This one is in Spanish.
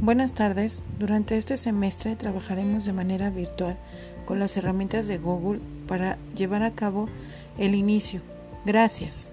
Buenas tardes. Durante este semestre trabajaremos de manera virtual con las herramientas de Google para llevar a cabo el inicio. Gracias.